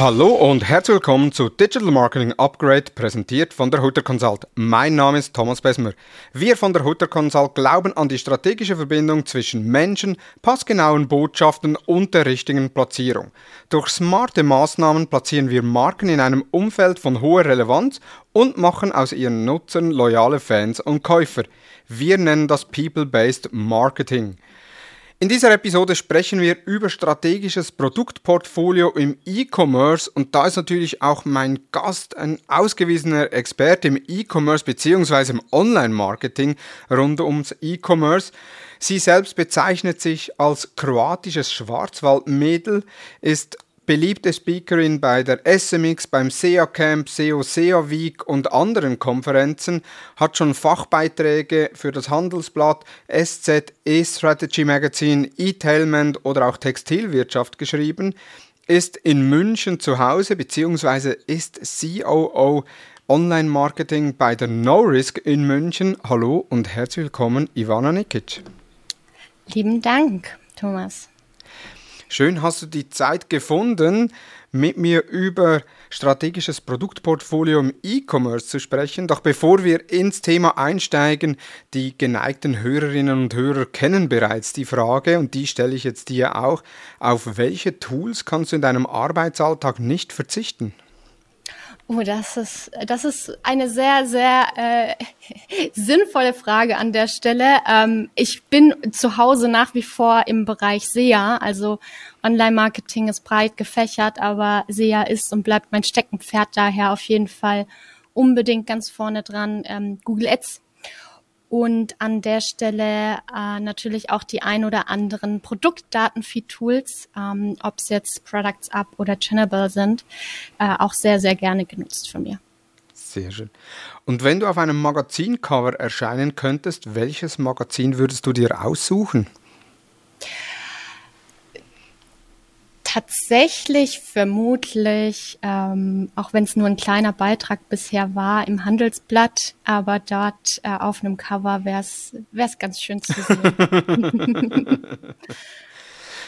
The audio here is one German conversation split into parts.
Hallo und herzlich willkommen zu Digital Marketing Upgrade, präsentiert von der Hutter Consult. Mein Name ist Thomas Besmer. Wir von der Hutter Consult glauben an die strategische Verbindung zwischen Menschen, passgenauen Botschaften und der richtigen Platzierung. Durch smarte Maßnahmen platzieren wir Marken in einem Umfeld von hoher Relevanz und machen aus ihren Nutzern loyale Fans und Käufer. Wir nennen das People-Based Marketing. In dieser Episode sprechen wir über strategisches Produktportfolio im E-Commerce und da ist natürlich auch mein Gast ein ausgewiesener Experte im E-Commerce bzw. im Online-Marketing rund ums E-Commerce. Sie selbst bezeichnet sich als kroatisches Schwarzwaldmädel, ist beliebte Speakerin bei der SMX, beim SEA Camp, SEO SEA Week und anderen Konferenzen, hat schon Fachbeiträge für das Handelsblatt, SZ, E-Strategy Magazine, E-Tailment oder auch Textilwirtschaft geschrieben, ist in München zu Hause bzw. ist COO Online-Marketing bei der No Risk in München. Hallo und herzlich willkommen, Ivana Nikic. Lieben Dank, Thomas. Schön hast du die Zeit gefunden, mit mir über strategisches Produktportfolio im E-Commerce zu sprechen. Doch bevor wir ins Thema einsteigen, die geneigten Hörerinnen und Hörer kennen bereits die Frage und die stelle ich jetzt dir auch. Auf welche Tools kannst du in deinem Arbeitsalltag nicht verzichten? Oh, das ist, das ist eine sehr, sehr äh, sinnvolle Frage an der Stelle. Ähm, ich bin zu Hause nach wie vor im Bereich SEA, also Online-Marketing ist breit gefächert, aber SEA ist und bleibt mein Steckenpferd daher auf jeden Fall unbedingt ganz vorne dran. Ähm, Google Ads und an der Stelle äh, natürlich auch die ein oder anderen Produktdatenfeed-Tools, ähm, ob es jetzt Products Up oder Channable sind, äh, auch sehr, sehr gerne genutzt von mir. Sehr schön. Und wenn du auf einem Magazincover erscheinen könntest, welches Magazin würdest du dir aussuchen? Tatsächlich vermutlich, ähm, auch wenn es nur ein kleiner Beitrag bisher war, im Handelsblatt, aber dort äh, auf einem Cover wäre es ganz schön zu sehen.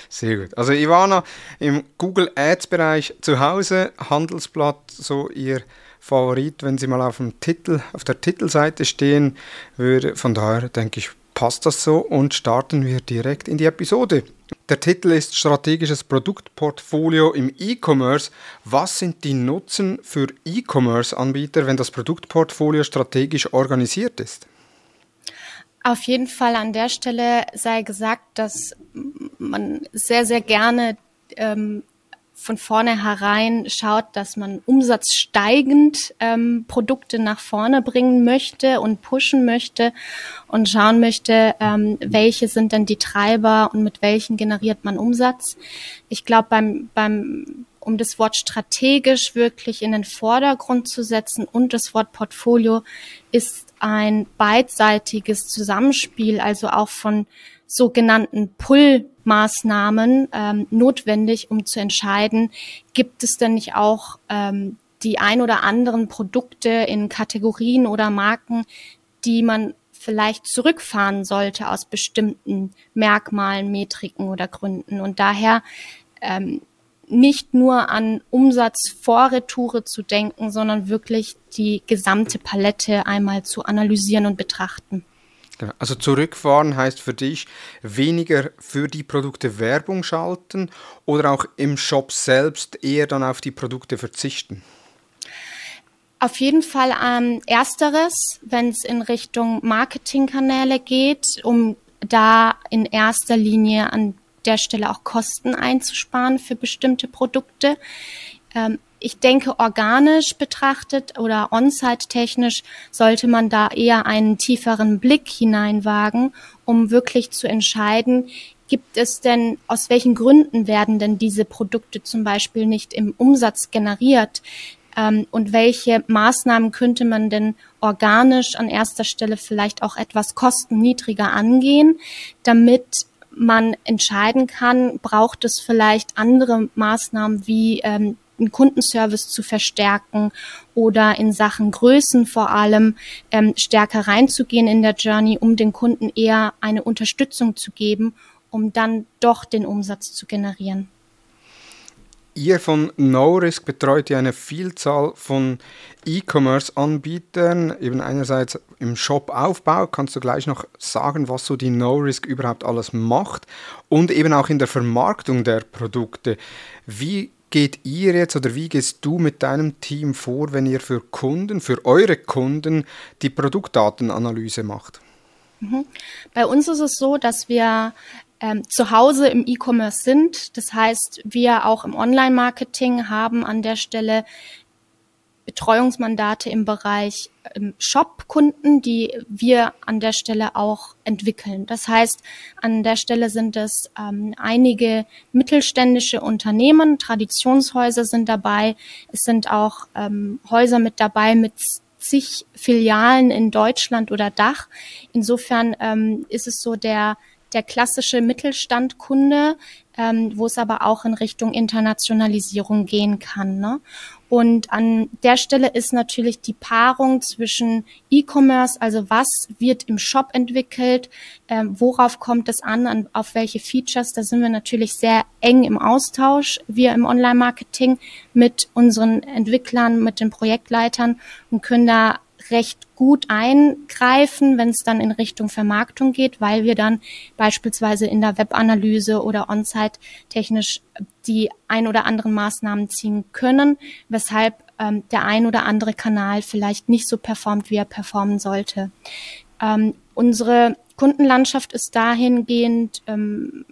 Sehr gut. Also Ivana im Google Ads Bereich zu Hause, Handelsblatt so ihr Favorit, wenn sie mal auf dem Titel, auf der Titelseite stehen würde. Von daher denke ich, passt das so und starten wir direkt in die Episode. Der Titel ist Strategisches Produktportfolio im E-Commerce. Was sind die Nutzen für E-Commerce-Anbieter, wenn das Produktportfolio strategisch organisiert ist? Auf jeden Fall an der Stelle sei gesagt, dass man sehr, sehr gerne ähm, von vornherein schaut, dass man umsatzsteigend ähm, Produkte nach vorne bringen möchte und pushen möchte und schauen möchte, ähm, welche sind denn die Treiber und mit welchen generiert man Umsatz. Ich glaube, beim, beim um das Wort strategisch wirklich in den Vordergrund zu setzen und das Wort Portfolio ist ein beidseitiges Zusammenspiel, also auch von sogenannten Pull-Maßnahmen ähm, notwendig, um zu entscheiden, gibt es denn nicht auch ähm, die ein oder anderen Produkte in Kategorien oder Marken, die man vielleicht zurückfahren sollte aus bestimmten Merkmalen, Metriken oder Gründen. Und daher ähm, nicht nur an Umsatz vor Retoure zu denken, sondern wirklich die gesamte Palette einmal zu analysieren und betrachten. Genau. Also zurückfahren heißt für dich weniger für die Produkte Werbung schalten oder auch im Shop selbst eher dann auf die Produkte verzichten? Auf jeden Fall ähm, ersteres, wenn es in Richtung Marketingkanäle geht, um da in erster Linie an der Stelle auch Kosten einzusparen für bestimmte Produkte. Ähm, ich denke, organisch betrachtet oder on-site technisch sollte man da eher einen tieferen Blick hineinwagen, um wirklich zu entscheiden, gibt es denn, aus welchen Gründen werden denn diese Produkte zum Beispiel nicht im Umsatz generiert? Ähm, und welche Maßnahmen könnte man denn organisch an erster Stelle vielleicht auch etwas kostenniedriger angehen, damit man entscheiden kann, braucht es vielleicht andere Maßnahmen wie ähm, den Kundenservice zu verstärken oder in Sachen Größen vor allem ähm, stärker reinzugehen in der Journey, um den Kunden eher eine Unterstützung zu geben, um dann doch den Umsatz zu generieren. Ihr von NoRisk betreut ja eine Vielzahl von E-Commerce-Anbietern, eben einerseits im Shop-Aufbau. Kannst du gleich noch sagen, was so die NoRisk überhaupt alles macht und eben auch in der Vermarktung der Produkte. Wie geht ihr jetzt oder wie gehst du mit deinem Team vor, wenn ihr für Kunden, für eure Kunden die Produktdatenanalyse macht? Mhm. Bei uns ist es so, dass wir ähm, zu Hause im E-Commerce sind. Das heißt, wir auch im Online-Marketing haben an der Stelle Betreuungsmandate im Bereich ähm, Shop-Kunden, die wir an der Stelle auch entwickeln. Das heißt, an der Stelle sind es ähm, einige mittelständische Unternehmen, Traditionshäuser sind dabei, es sind auch ähm, Häuser mit dabei mit zig Filialen in Deutschland oder Dach. Insofern ähm, ist es so der der klassische Mittelstandkunde, ähm, wo es aber auch in Richtung Internationalisierung gehen kann. Ne? Und an der Stelle ist natürlich die Paarung zwischen E-Commerce, also was wird im Shop entwickelt, ähm, worauf kommt es an, an, auf welche Features, da sind wir natürlich sehr eng im Austausch, wir im Online-Marketing mit unseren Entwicklern, mit den Projektleitern und können da recht gut eingreifen, wenn es dann in Richtung Vermarktung geht, weil wir dann beispielsweise in der Webanalyse oder on-site technisch die ein oder anderen Maßnahmen ziehen können, weshalb ähm, der ein oder andere Kanal vielleicht nicht so performt, wie er performen sollte. Ähm, unsere Kundenlandschaft ist dahingehend ähm,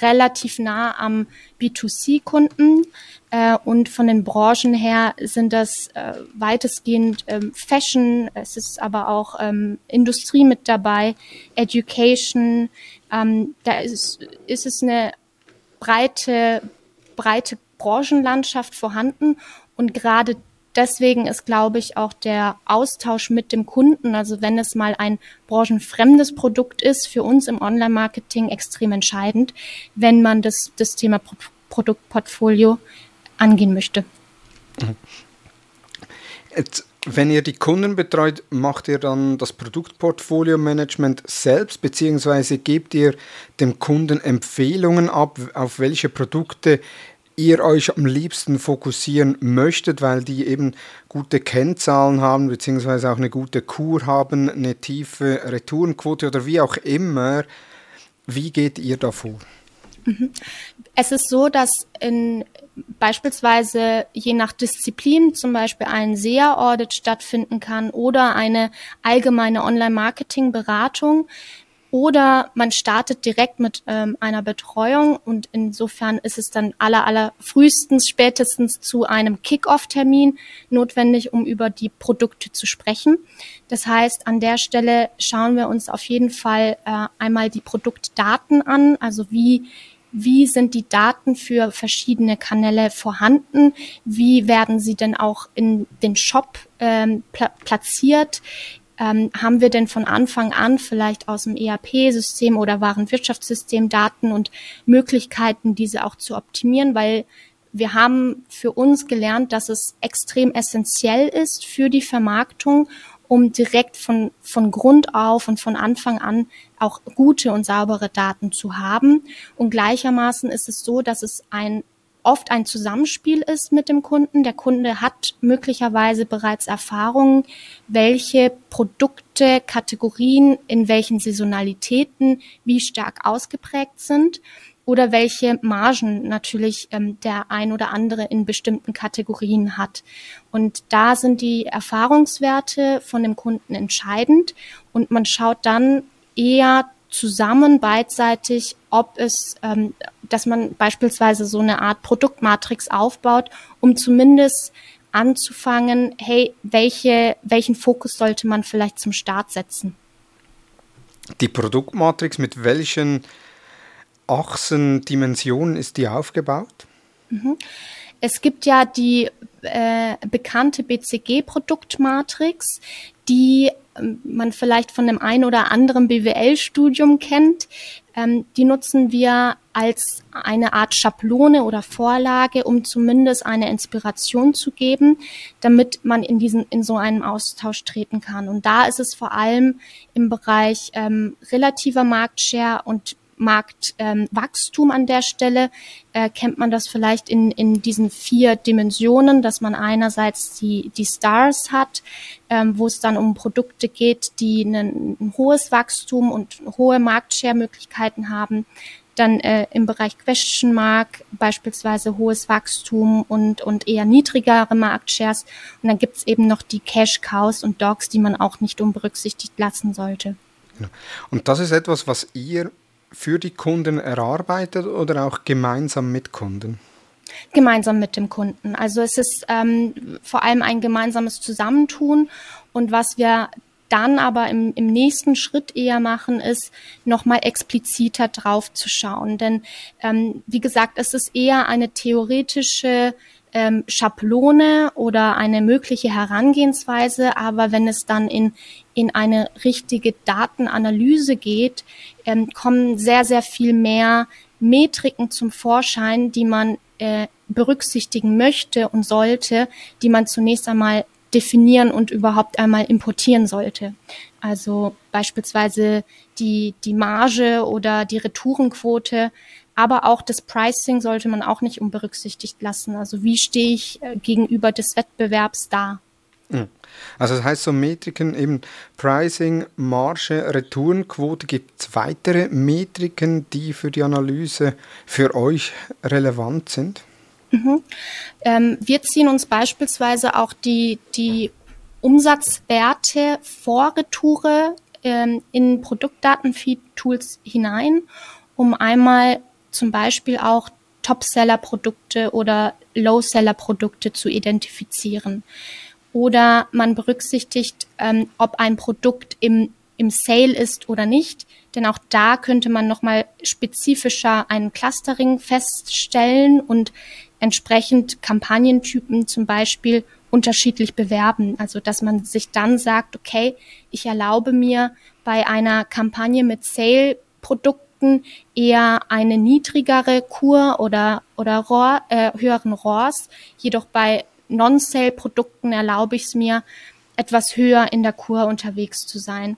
relativ nah am B2C-Kunden äh, und von den Branchen her sind das äh, weitestgehend ähm, Fashion, es ist aber auch ähm, Industrie mit dabei, Education, ähm, da ist, ist es eine breite, breite Branchenlandschaft vorhanden. Und gerade deswegen ist, glaube ich, auch der Austausch mit dem Kunden, also wenn es mal ein branchenfremdes Produkt ist, für uns im Online-Marketing extrem entscheidend, wenn man das, das Thema Pro Produktportfolio angehen möchte. Jetzt, wenn ihr die Kunden betreut, macht ihr dann das Produktportfolio-Management selbst, beziehungsweise gebt ihr dem Kunden Empfehlungen ab, auf welche Produkte ihr euch am liebsten fokussieren möchtet, weil die eben gute Kennzahlen haben, beziehungsweise auch eine gute Kur haben, eine tiefe Retourenquote oder wie auch immer. Wie geht ihr da vor? Mhm. Es ist so, dass in beispielsweise je nach Disziplin zum Beispiel ein SEA-Audit stattfinden kann oder eine allgemeine Online-Marketing-Beratung. Oder man startet direkt mit ähm, einer Betreuung und insofern ist es dann aller, aller frühestens, spätestens zu einem Kick-Off-Termin notwendig, um über die Produkte zu sprechen. Das heißt, an der Stelle schauen wir uns auf jeden Fall äh, einmal die Produktdaten an, also wie wie sind die Daten für verschiedene Kanäle vorhanden? Wie werden sie denn auch in den Shop ähm, pla platziert? Ähm, haben wir denn von Anfang an vielleicht aus dem ERP-System oder Warenwirtschaftssystem Daten und Möglichkeiten, diese auch zu optimieren, weil wir haben für uns gelernt, dass es extrem essentiell ist für die Vermarktung, um direkt von, von Grund auf und von Anfang an auch gute und saubere Daten zu haben. Und gleichermaßen ist es so, dass es ein oft ein Zusammenspiel ist mit dem Kunden. Der Kunde hat möglicherweise bereits Erfahrungen, welche Produkte, Kategorien in welchen Saisonalitäten wie stark ausgeprägt sind oder welche Margen natürlich ähm, der ein oder andere in bestimmten Kategorien hat. Und da sind die Erfahrungswerte von dem Kunden entscheidend und man schaut dann eher zusammen beidseitig, ob es, ähm, dass man beispielsweise so eine Art Produktmatrix aufbaut, um zumindest anzufangen, hey, welche, welchen Fokus sollte man vielleicht zum Start setzen? Die Produktmatrix, mit welchen Achsen, Dimensionen ist die aufgebaut? Mhm. Es gibt ja die äh, bekannte BCG-Produktmatrix, die man vielleicht von dem einen oder anderen BWL-Studium kennt. Ähm, die nutzen wir als eine Art Schablone oder Vorlage, um zumindest eine Inspiration zu geben, damit man in diesen in so einen Austausch treten kann. Und da ist es vor allem im Bereich ähm, relativer Marktshare und Marktwachstum ähm, an der Stelle. Äh, kennt man das vielleicht in, in diesen vier Dimensionen, dass man einerseits die, die Stars hat, ähm, wo es dann um Produkte geht, die ein, ein hohes Wachstum und hohe Marktshare-Möglichkeiten haben dann äh, im Bereich Question Mark beispielsweise hohes Wachstum und, und eher niedrigere Marktshares. Und dann gibt's eben noch die Cash Cows und Dogs, die man auch nicht unberücksichtigt lassen sollte. Und das ist etwas, was ihr für die Kunden erarbeitet oder auch gemeinsam mit Kunden? Gemeinsam mit dem Kunden. Also es ist ähm, vor allem ein gemeinsames Zusammentun. Und was wir dann aber im, im nächsten Schritt eher machen, ist nochmal expliziter drauf zu schauen. Denn ähm, wie gesagt, es ist eher eine theoretische ähm, Schablone oder eine mögliche Herangehensweise, aber wenn es dann in, in eine richtige Datenanalyse geht, ähm, kommen sehr, sehr viel mehr Metriken zum Vorschein, die man äh, berücksichtigen möchte und sollte, die man zunächst einmal definieren und überhaupt einmal importieren sollte. Also beispielsweise die, die Marge oder die Retourenquote, aber auch das Pricing sollte man auch nicht unberücksichtigt lassen. Also wie stehe ich äh, gegenüber des Wettbewerbs da? Hm. Also das heißt so Metriken eben Pricing, Marge, Retourenquote. Gibt es weitere Metriken, die für die Analyse für euch relevant sind? Mhm. Ähm, wir ziehen uns beispielsweise auch die, die Umsatzwerte vor Retoure ähm, in Produktdatenfeed-Tools hinein, um einmal zum Beispiel auch Top-Seller-Produkte oder Low-Seller-Produkte zu identifizieren. Oder man berücksichtigt, ähm, ob ein Produkt im, im Sale ist oder nicht. Denn auch da könnte man nochmal spezifischer ein Clustering feststellen und entsprechend Kampagnentypen zum Beispiel unterschiedlich bewerben. Also dass man sich dann sagt, okay, ich erlaube mir bei einer Kampagne mit Sale-Produkten eher eine niedrigere Kur oder, oder Rohr, äh, höheren RORs. Jedoch bei Non-Sale-Produkten erlaube ich es mir, etwas höher in der Kur unterwegs zu sein.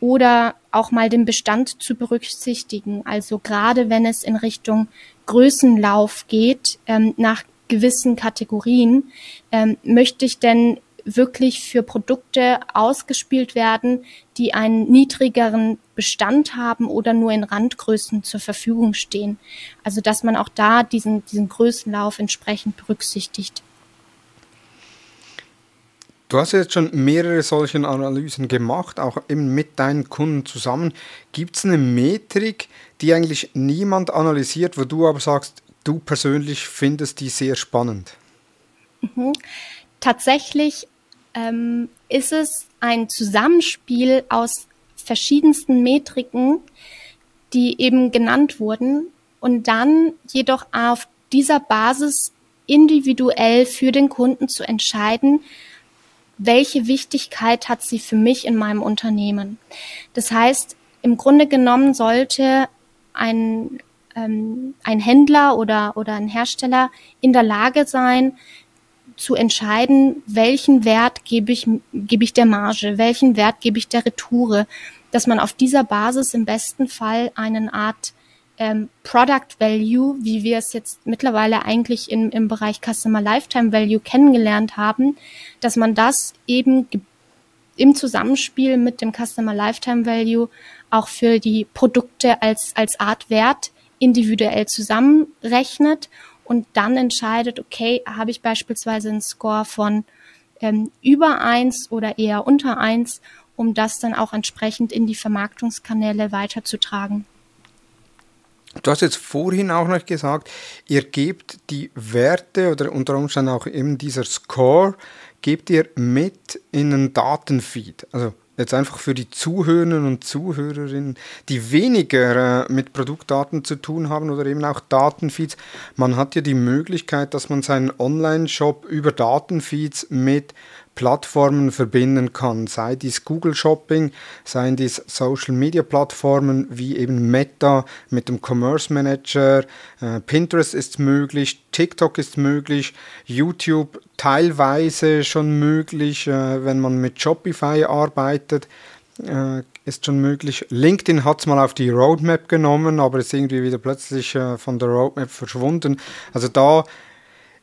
Oder auch mal den Bestand zu berücksichtigen. Also gerade wenn es in Richtung Größenlauf geht, ähm, nach gewissen Kategorien, ähm, möchte ich denn wirklich für Produkte ausgespielt werden, die einen niedrigeren Bestand haben oder nur in Randgrößen zur Verfügung stehen. Also dass man auch da diesen, diesen Größenlauf entsprechend berücksichtigt. Du hast jetzt schon mehrere solche Analysen gemacht, auch eben mit deinen Kunden zusammen. Gibt es eine Metrik, die eigentlich niemand analysiert, wo du aber sagst, du persönlich findest die sehr spannend? Mhm. Tatsächlich ähm, ist es ein Zusammenspiel aus verschiedensten Metriken, die eben genannt wurden und dann jedoch auf dieser Basis individuell für den Kunden zu entscheiden, welche Wichtigkeit hat sie für mich in meinem Unternehmen. Das heißt, im Grunde genommen sollte ein, ähm, ein Händler oder, oder ein Hersteller in der Lage sein, zu entscheiden, welchen Wert gebe ich, gebe ich der Marge, welchen Wert gebe ich der Retoure, dass man auf dieser Basis im besten Fall einen Art ähm, Product Value, wie wir es jetzt mittlerweile eigentlich in, im Bereich Customer Lifetime Value kennengelernt haben, dass man das eben im Zusammenspiel mit dem Customer Lifetime Value auch für die Produkte als, als Art Wert individuell zusammenrechnet und dann entscheidet, okay, habe ich beispielsweise einen Score von ähm, über eins oder eher unter eins, um das dann auch entsprechend in die Vermarktungskanäle weiterzutragen. Du hast jetzt vorhin auch noch gesagt, ihr gebt die Werte oder unter Umständen auch eben dieser Score, gebt ihr mit in einen Datenfeed. Also jetzt einfach für die Zuhörerinnen und Zuhörerinnen, die weniger äh, mit Produktdaten zu tun haben oder eben auch Datenfeeds. Man hat ja die Möglichkeit, dass man seinen Online-Shop über Datenfeeds mit Plattformen verbinden kann, sei dies Google Shopping, seien dies Social Media Plattformen wie eben Meta mit dem Commerce Manager, äh, Pinterest ist möglich, TikTok ist möglich, YouTube teilweise schon möglich, äh, wenn man mit Shopify arbeitet. äh, ist schon möglich. LinkedIn hat es mal auf die Roadmap genommen, aber ist irgendwie wieder plötzlich äh, von der Roadmap verschwunden. Also da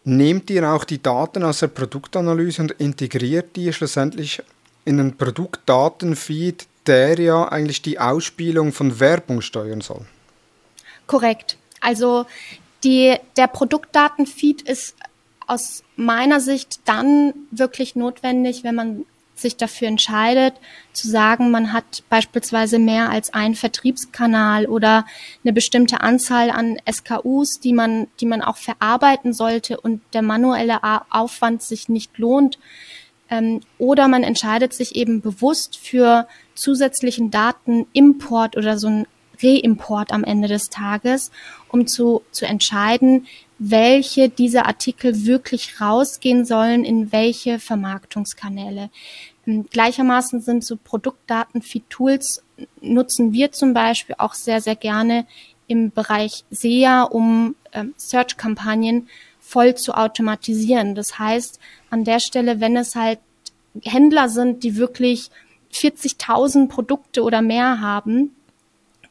nehmt ihr auch die Daten aus der Produktanalyse und integriert die schlussendlich in den Produktdatenfeed, der ja eigentlich die Ausspielung von Werbung steuern soll. Korrekt. Also die, der Produktdatenfeed ist aus meiner Sicht dann wirklich notwendig, wenn man sich dafür entscheidet, zu sagen, man hat beispielsweise mehr als einen Vertriebskanal oder eine bestimmte Anzahl an SKUs, die man, die man auch verarbeiten sollte und der manuelle Aufwand sich nicht lohnt. Ähm, oder man entscheidet sich eben bewusst für zusätzlichen Datenimport oder so ein Reimport am Ende des Tages, um zu, zu entscheiden, welche dieser Artikel wirklich rausgehen sollen, in welche Vermarktungskanäle. Ähm, gleichermaßen sind so Produktdaten-Feed-Tools nutzen wir zum Beispiel auch sehr, sehr gerne im Bereich SEA, um ähm, Search-Kampagnen voll zu automatisieren. Das heißt, an der Stelle, wenn es halt Händler sind, die wirklich 40.000 Produkte oder mehr haben,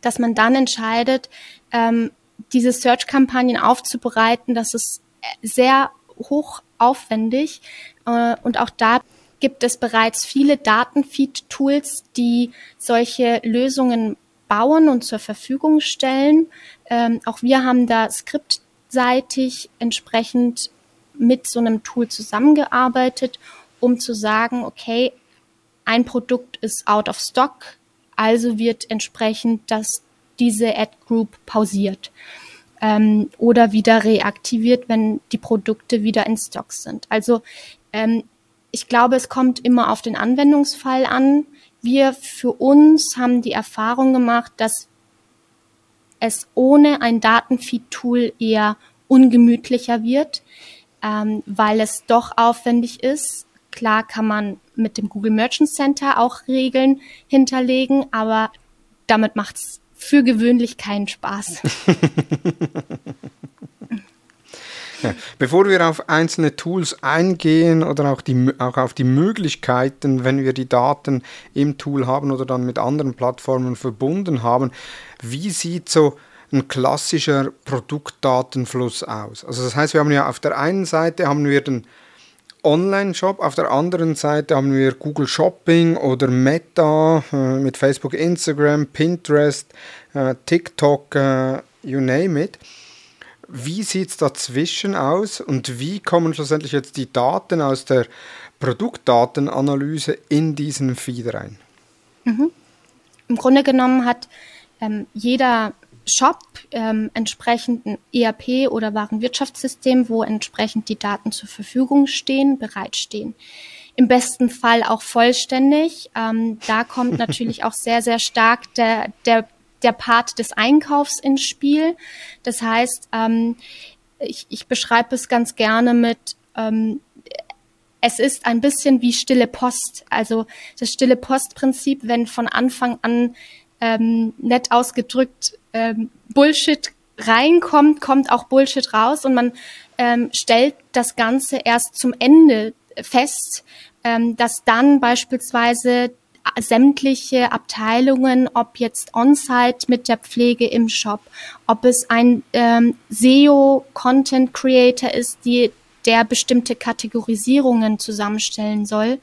dass man dann entscheidet, ähm, diese Search-Kampagnen aufzubereiten. Das ist sehr hoch aufwendig äh, und auch da gibt es bereits viele Datenfeed-Tools, die solche Lösungen bauen und zur Verfügung stellen. Ähm, auch wir haben da skriptseitig entsprechend mit so einem Tool zusammengearbeitet, um zu sagen, okay, ein Produkt ist out of stock, also wird entsprechend das, diese Ad Group pausiert ähm, oder wieder reaktiviert, wenn die Produkte wieder in Stock sind. Also ähm, ich glaube, es kommt immer auf den Anwendungsfall an. Wir für uns haben die Erfahrung gemacht, dass es ohne ein Datenfeed-Tool eher ungemütlicher wird, ähm, weil es doch aufwendig ist. Klar kann man mit dem Google Merchant Center auch Regeln hinterlegen, aber damit macht es für gewöhnlich keinen Spaß. bevor wir auf einzelne Tools eingehen oder auch, die, auch auf die Möglichkeiten, wenn wir die Daten im Tool haben oder dann mit anderen Plattformen verbunden haben, wie sieht so ein klassischer Produktdatenfluss aus? Also das heißt, wir haben ja auf der einen Seite haben wir den Online-Shop. Auf der anderen Seite haben wir Google Shopping oder Meta äh, mit Facebook, Instagram, Pinterest, äh, TikTok, äh, you name it. Wie sieht es dazwischen aus und wie kommen schlussendlich jetzt die Daten aus der Produktdatenanalyse in diesen Feed rein? Mhm. Im Grunde genommen hat ähm, jeder Shop ähm, entsprechend ein ERP oder Warenwirtschaftssystem, wo entsprechend die Daten zur Verfügung stehen, bereitstehen. Im besten Fall auch vollständig. Ähm, da kommt natürlich auch sehr, sehr stark der, der, der Part des Einkaufs ins Spiel. Das heißt, ähm, ich, ich beschreibe es ganz gerne mit, ähm, es ist ein bisschen wie stille Post. Also das stille Postprinzip, wenn von Anfang an ähm, nett ausgedrückt ähm, Bullshit reinkommt, kommt auch Bullshit raus und man ähm, stellt das Ganze erst zum Ende fest, ähm, dass dann beispielsweise sämtliche Abteilungen, ob jetzt on-site mit der Pflege im Shop, ob es ein ähm, SEO-Content Creator ist, die, der bestimmte Kategorisierungen zusammenstellen soll,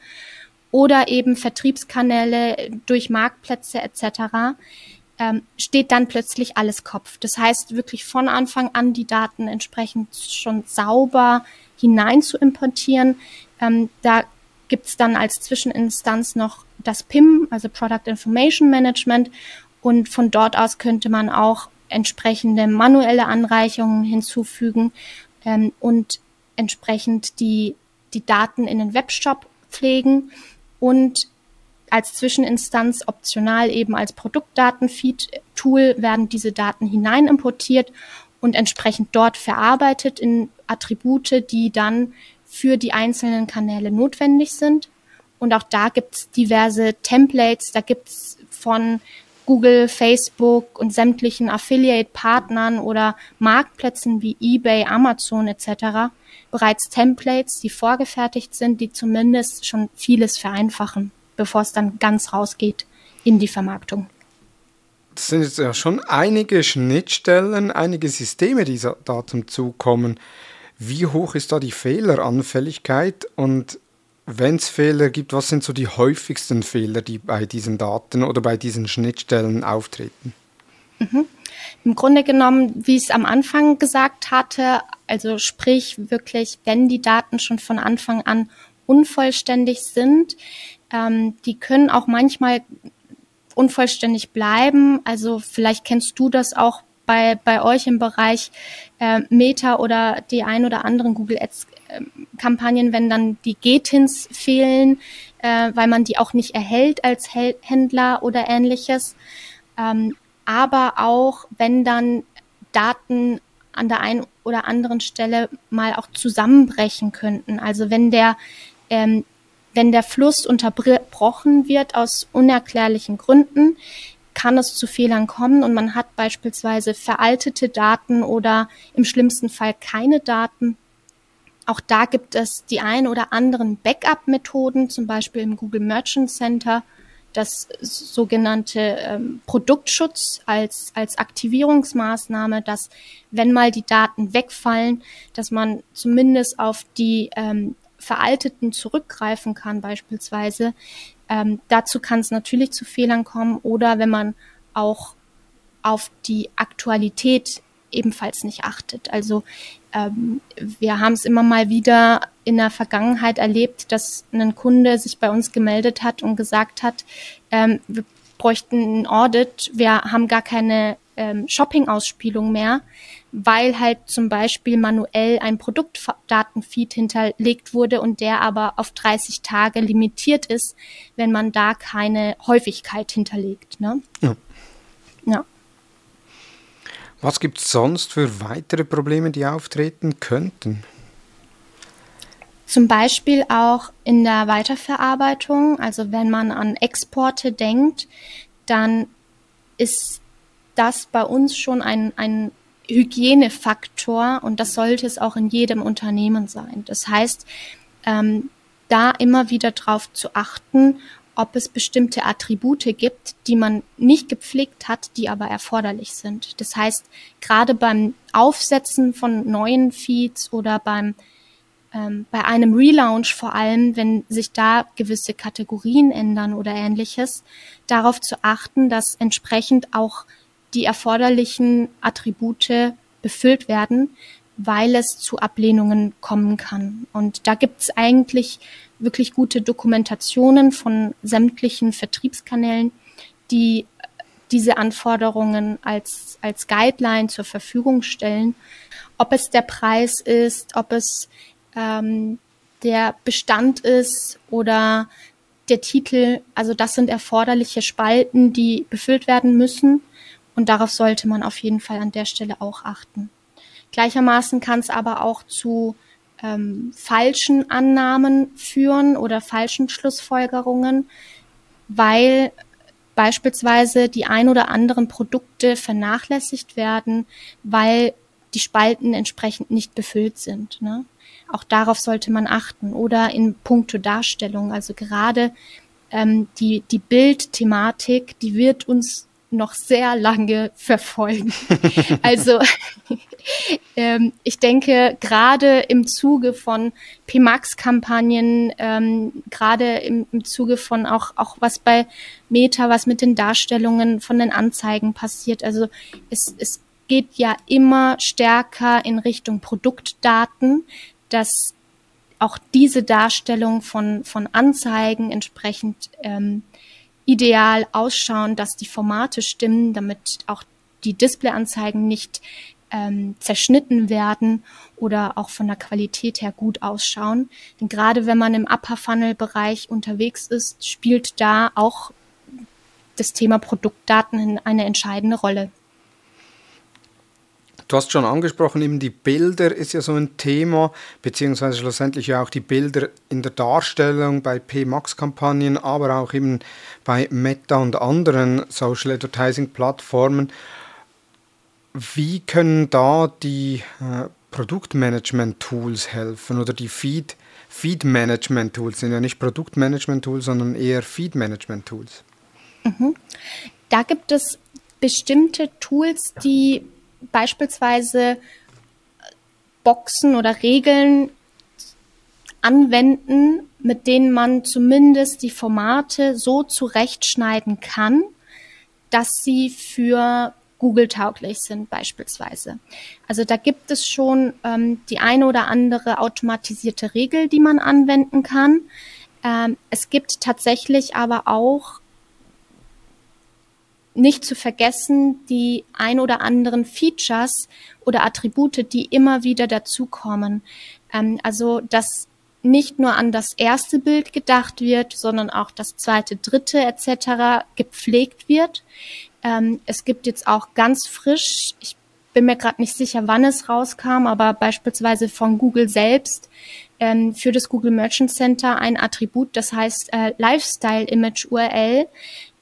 oder eben Vertriebskanäle durch Marktplätze etc., ähm, steht dann plötzlich alles Kopf. Das heißt, wirklich von Anfang an die Daten entsprechend schon sauber hinein zu importieren. Ähm, da gibt's dann als Zwischeninstanz noch das PIM, also Product Information Management. Und von dort aus könnte man auch entsprechende manuelle Anreichungen hinzufügen ähm, und entsprechend die, die Daten in den Webshop pflegen und als Zwischeninstanz optional eben als Produktdatenfeed-Tool werden diese Daten hineinimportiert und entsprechend dort verarbeitet in Attribute, die dann für die einzelnen Kanäle notwendig sind. Und auch da gibt's diverse Templates, da gibt's von Google, Facebook und sämtlichen Affiliate-Partnern oder Marktplätzen wie eBay, Amazon etc. bereits Templates, die vorgefertigt sind, die zumindest schon vieles vereinfachen bevor es dann ganz rausgeht in die Vermarktung. Das sind jetzt ja schon einige Schnittstellen, einige Systeme, die da zum Zug kommen. Wie hoch ist da die Fehleranfälligkeit und wenn es Fehler gibt, was sind so die häufigsten Fehler, die bei diesen Daten oder bei diesen Schnittstellen auftreten? Mhm. Im Grunde genommen, wie ich es am Anfang gesagt hatte, also sprich wirklich, wenn die Daten schon von Anfang an unvollständig sind, ähm, die können auch manchmal unvollständig bleiben. Also vielleicht kennst du das auch bei, bei euch im Bereich äh, Meta oder die ein oder anderen Google Ads äh, Kampagnen, wenn dann die GTINs fehlen, äh, weil man die auch nicht erhält als Händler oder ähnliches. Ähm, aber auch wenn dann Daten an der einen oder anderen Stelle mal auch zusammenbrechen könnten. Also wenn der ähm, wenn der Fluss unterbrochen wird aus unerklärlichen Gründen, kann es zu Fehlern kommen und man hat beispielsweise veraltete Daten oder im schlimmsten Fall keine Daten. Auch da gibt es die ein oder anderen Backup-Methoden, zum Beispiel im Google Merchant Center, das sogenannte ähm, Produktschutz als, als Aktivierungsmaßnahme, dass wenn mal die Daten wegfallen, dass man zumindest auf die ähm, veralteten zurückgreifen kann beispielsweise, ähm, dazu kann es natürlich zu Fehlern kommen oder wenn man auch auf die Aktualität ebenfalls nicht achtet. Also ähm, wir haben es immer mal wieder in der Vergangenheit erlebt, dass ein Kunde sich bei uns gemeldet hat und gesagt hat, ähm, wir bräuchten ein Audit, wir haben gar keine ähm, Shopping-Ausspielung mehr, weil halt zum Beispiel manuell ein Produktdatenfeed hinterlegt wurde und der aber auf 30 Tage limitiert ist, wenn man da keine Häufigkeit hinterlegt. Ne? Ja. ja. Was gibt es sonst für weitere Probleme, die auftreten könnten? Zum Beispiel auch in der Weiterverarbeitung. Also wenn man an Exporte denkt, dann ist das bei uns schon ein, ein Hygienefaktor und das sollte es auch in jedem Unternehmen sein. Das heißt, ähm, da immer wieder darauf zu achten, ob es bestimmte Attribute gibt, die man nicht gepflegt hat, die aber erforderlich sind. Das heißt, gerade beim Aufsetzen von neuen Feeds oder beim ähm, bei einem Relaunch vor allem, wenn sich da gewisse Kategorien ändern oder ähnliches, darauf zu achten, dass entsprechend auch die erforderlichen Attribute befüllt werden, weil es zu Ablehnungen kommen kann. Und da gibt es eigentlich wirklich gute Dokumentationen von sämtlichen Vertriebskanälen, die diese Anforderungen als, als Guideline zur Verfügung stellen. Ob es der Preis ist, ob es ähm, der Bestand ist oder der Titel. Also das sind erforderliche Spalten, die befüllt werden müssen. Und darauf sollte man auf jeden Fall an der Stelle auch achten. Gleichermaßen kann es aber auch zu ähm, falschen Annahmen führen oder falschen Schlussfolgerungen, weil beispielsweise die ein oder anderen Produkte vernachlässigt werden, weil die Spalten entsprechend nicht befüllt sind. Ne? Auch darauf sollte man achten. Oder in puncto Darstellung, also gerade ähm, die, die Bildthematik, die wird uns noch sehr lange verfolgen. also ähm, ich denke, gerade im Zuge von PMAX-Kampagnen, ähm, gerade im, im Zuge von auch, auch was bei Meta, was mit den Darstellungen von den Anzeigen passiert. Also es, es geht ja immer stärker in Richtung Produktdaten, dass auch diese Darstellung von, von Anzeigen entsprechend ähm, ideal ausschauen, dass die Formate stimmen, damit auch die Displayanzeigen nicht ähm, zerschnitten werden oder auch von der Qualität her gut ausschauen. Denn gerade wenn man im Upper Funnel Bereich unterwegs ist, spielt da auch das Thema Produktdaten eine entscheidende Rolle. Du hast schon angesprochen, eben die Bilder ist ja so ein Thema, beziehungsweise schlussendlich ja auch die Bilder in der Darstellung bei PMAX-Kampagnen, aber auch eben bei Meta und anderen Social Advertising-Plattformen. Wie können da die äh, Produktmanagement-Tools helfen oder die Feed, Feed-Management-Tools sind ja nicht Produktmanagement-Tools, sondern eher Feed-Management-Tools? Mhm. Da gibt es bestimmte Tools, die beispielsweise Boxen oder Regeln anwenden, mit denen man zumindest die Formate so zurechtschneiden kann, dass sie für Google tauglich sind beispielsweise. Also da gibt es schon ähm, die eine oder andere automatisierte Regel, die man anwenden kann. Ähm, es gibt tatsächlich aber auch nicht zu vergessen die ein oder anderen Features oder Attribute, die immer wieder dazukommen. Ähm, also dass nicht nur an das erste Bild gedacht wird, sondern auch das zweite, dritte etc. gepflegt wird. Ähm, es gibt jetzt auch ganz frisch, ich bin mir gerade nicht sicher, wann es rauskam, aber beispielsweise von Google selbst ähm, für das Google Merchant Center ein Attribut, das heißt äh, Lifestyle Image URL,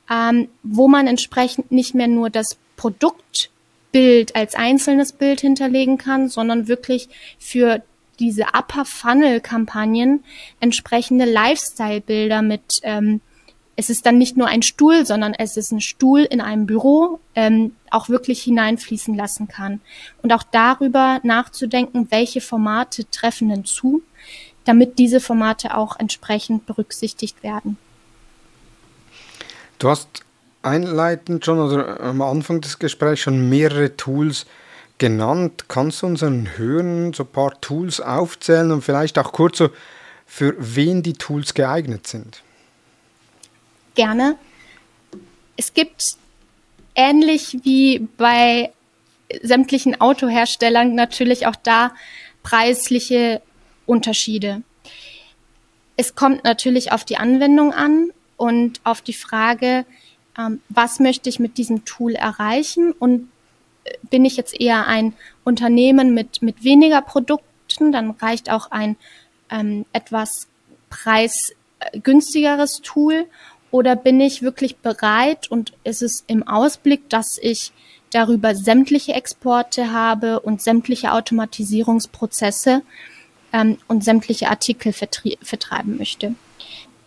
ähm, wo man entsprechend nicht mehr nur das Produktbild als einzelnes Bild hinterlegen kann, sondern wirklich für diese Upper Funnel Kampagnen entsprechende Lifestyle Bilder mit ähm, es ist dann nicht nur ein Stuhl, sondern es ist ein Stuhl in einem Büro, ähm, auch wirklich hineinfließen lassen kann. Und auch darüber nachzudenken, welche Formate treffen denn zu, damit diese Formate auch entsprechend berücksichtigt werden. Du hast einleitend schon oder am Anfang des Gesprächs schon mehrere Tools genannt. Kannst du unseren Hörern so ein paar Tools aufzählen und vielleicht auch kurz so, für wen die Tools geeignet sind? gerne. Es gibt ähnlich wie bei sämtlichen Autoherstellern natürlich auch da preisliche Unterschiede. Es kommt natürlich auf die Anwendung an und auf die Frage, ähm, was möchte ich mit diesem Tool erreichen und äh, bin ich jetzt eher ein Unternehmen mit, mit weniger Produkten, dann reicht auch ein ähm, etwas preisgünstigeres Tool oder bin ich wirklich bereit und ist es im Ausblick, dass ich darüber sämtliche Exporte habe und sämtliche Automatisierungsprozesse ähm, und sämtliche Artikel vertreiben möchte?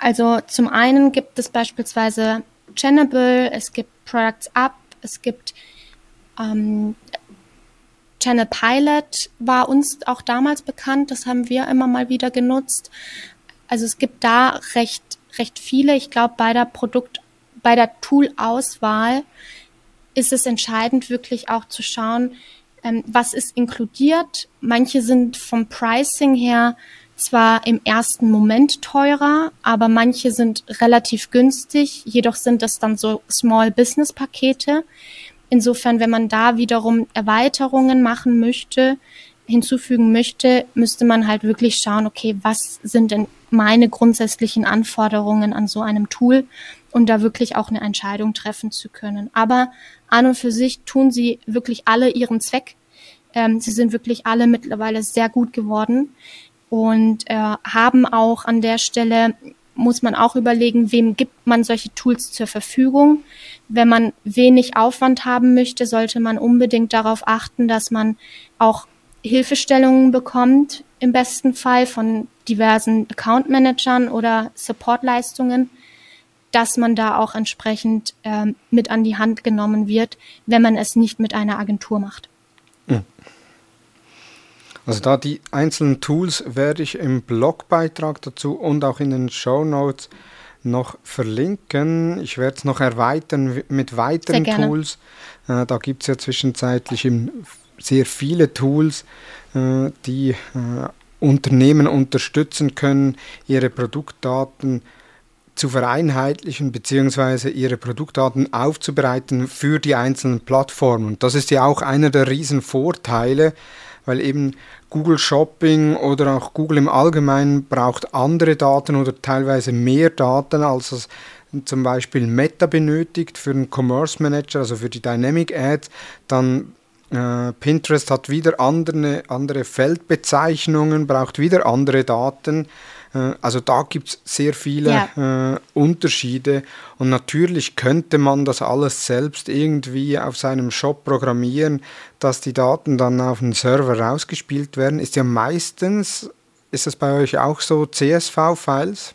Also zum einen gibt es beispielsweise Channable, es gibt Products Up, es gibt ähm, Channel Pilot war uns auch damals bekannt, das haben wir immer mal wieder genutzt. Also es gibt da recht recht viele. Ich glaube, bei der Produkt, bei der Tool-Auswahl ist es entscheidend, wirklich auch zu schauen, ähm, was ist inkludiert. Manche sind vom Pricing her zwar im ersten Moment teurer, aber manche sind relativ günstig. Jedoch sind das dann so Small Business Pakete. Insofern, wenn man da wiederum Erweiterungen machen möchte, hinzufügen möchte, müsste man halt wirklich schauen, okay, was sind denn meine grundsätzlichen Anforderungen an so einem Tool um da wirklich auch eine Entscheidung treffen zu können. Aber an und für sich tun sie wirklich alle ihren Zweck. Ähm, sie sind wirklich alle mittlerweile sehr gut geworden und äh, haben auch an der Stelle muss man auch überlegen, wem gibt man solche Tools zur Verfügung. Wenn man wenig Aufwand haben möchte, sollte man unbedingt darauf achten, dass man auch Hilfestellungen bekommt, im besten Fall von diversen Account Managern oder Supportleistungen, dass man da auch entsprechend ähm, mit an die Hand genommen wird, wenn man es nicht mit einer Agentur macht. Also da die einzelnen Tools werde ich im Blogbeitrag dazu und auch in den Show Notes noch verlinken. Ich werde es noch erweitern mit weiteren Tools. Äh, da gibt es ja zwischenzeitlich sehr viele Tools, äh, die äh, Unternehmen unterstützen können, ihre Produktdaten zu vereinheitlichen bzw. ihre Produktdaten aufzubereiten für die einzelnen Plattformen. Und das ist ja auch einer der Riesenvorteile, weil eben Google Shopping oder auch Google im Allgemeinen braucht andere Daten oder teilweise mehr Daten, als es zum Beispiel Meta benötigt für den Commerce Manager, also für die Dynamic Ads. Dann äh, Pinterest hat wieder andere, andere Feldbezeichnungen, braucht wieder andere Daten. Äh, also da gibt es sehr viele ja. äh, Unterschiede und natürlich könnte man das alles selbst irgendwie auf seinem Shop programmieren, dass die Daten dann auf den Server rausgespielt werden. Ist ja meistens, ist das bei euch auch so CSV-Files?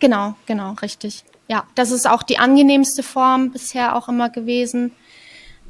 Genau, genau, richtig. ja, das ist auch die angenehmste Form bisher auch immer gewesen.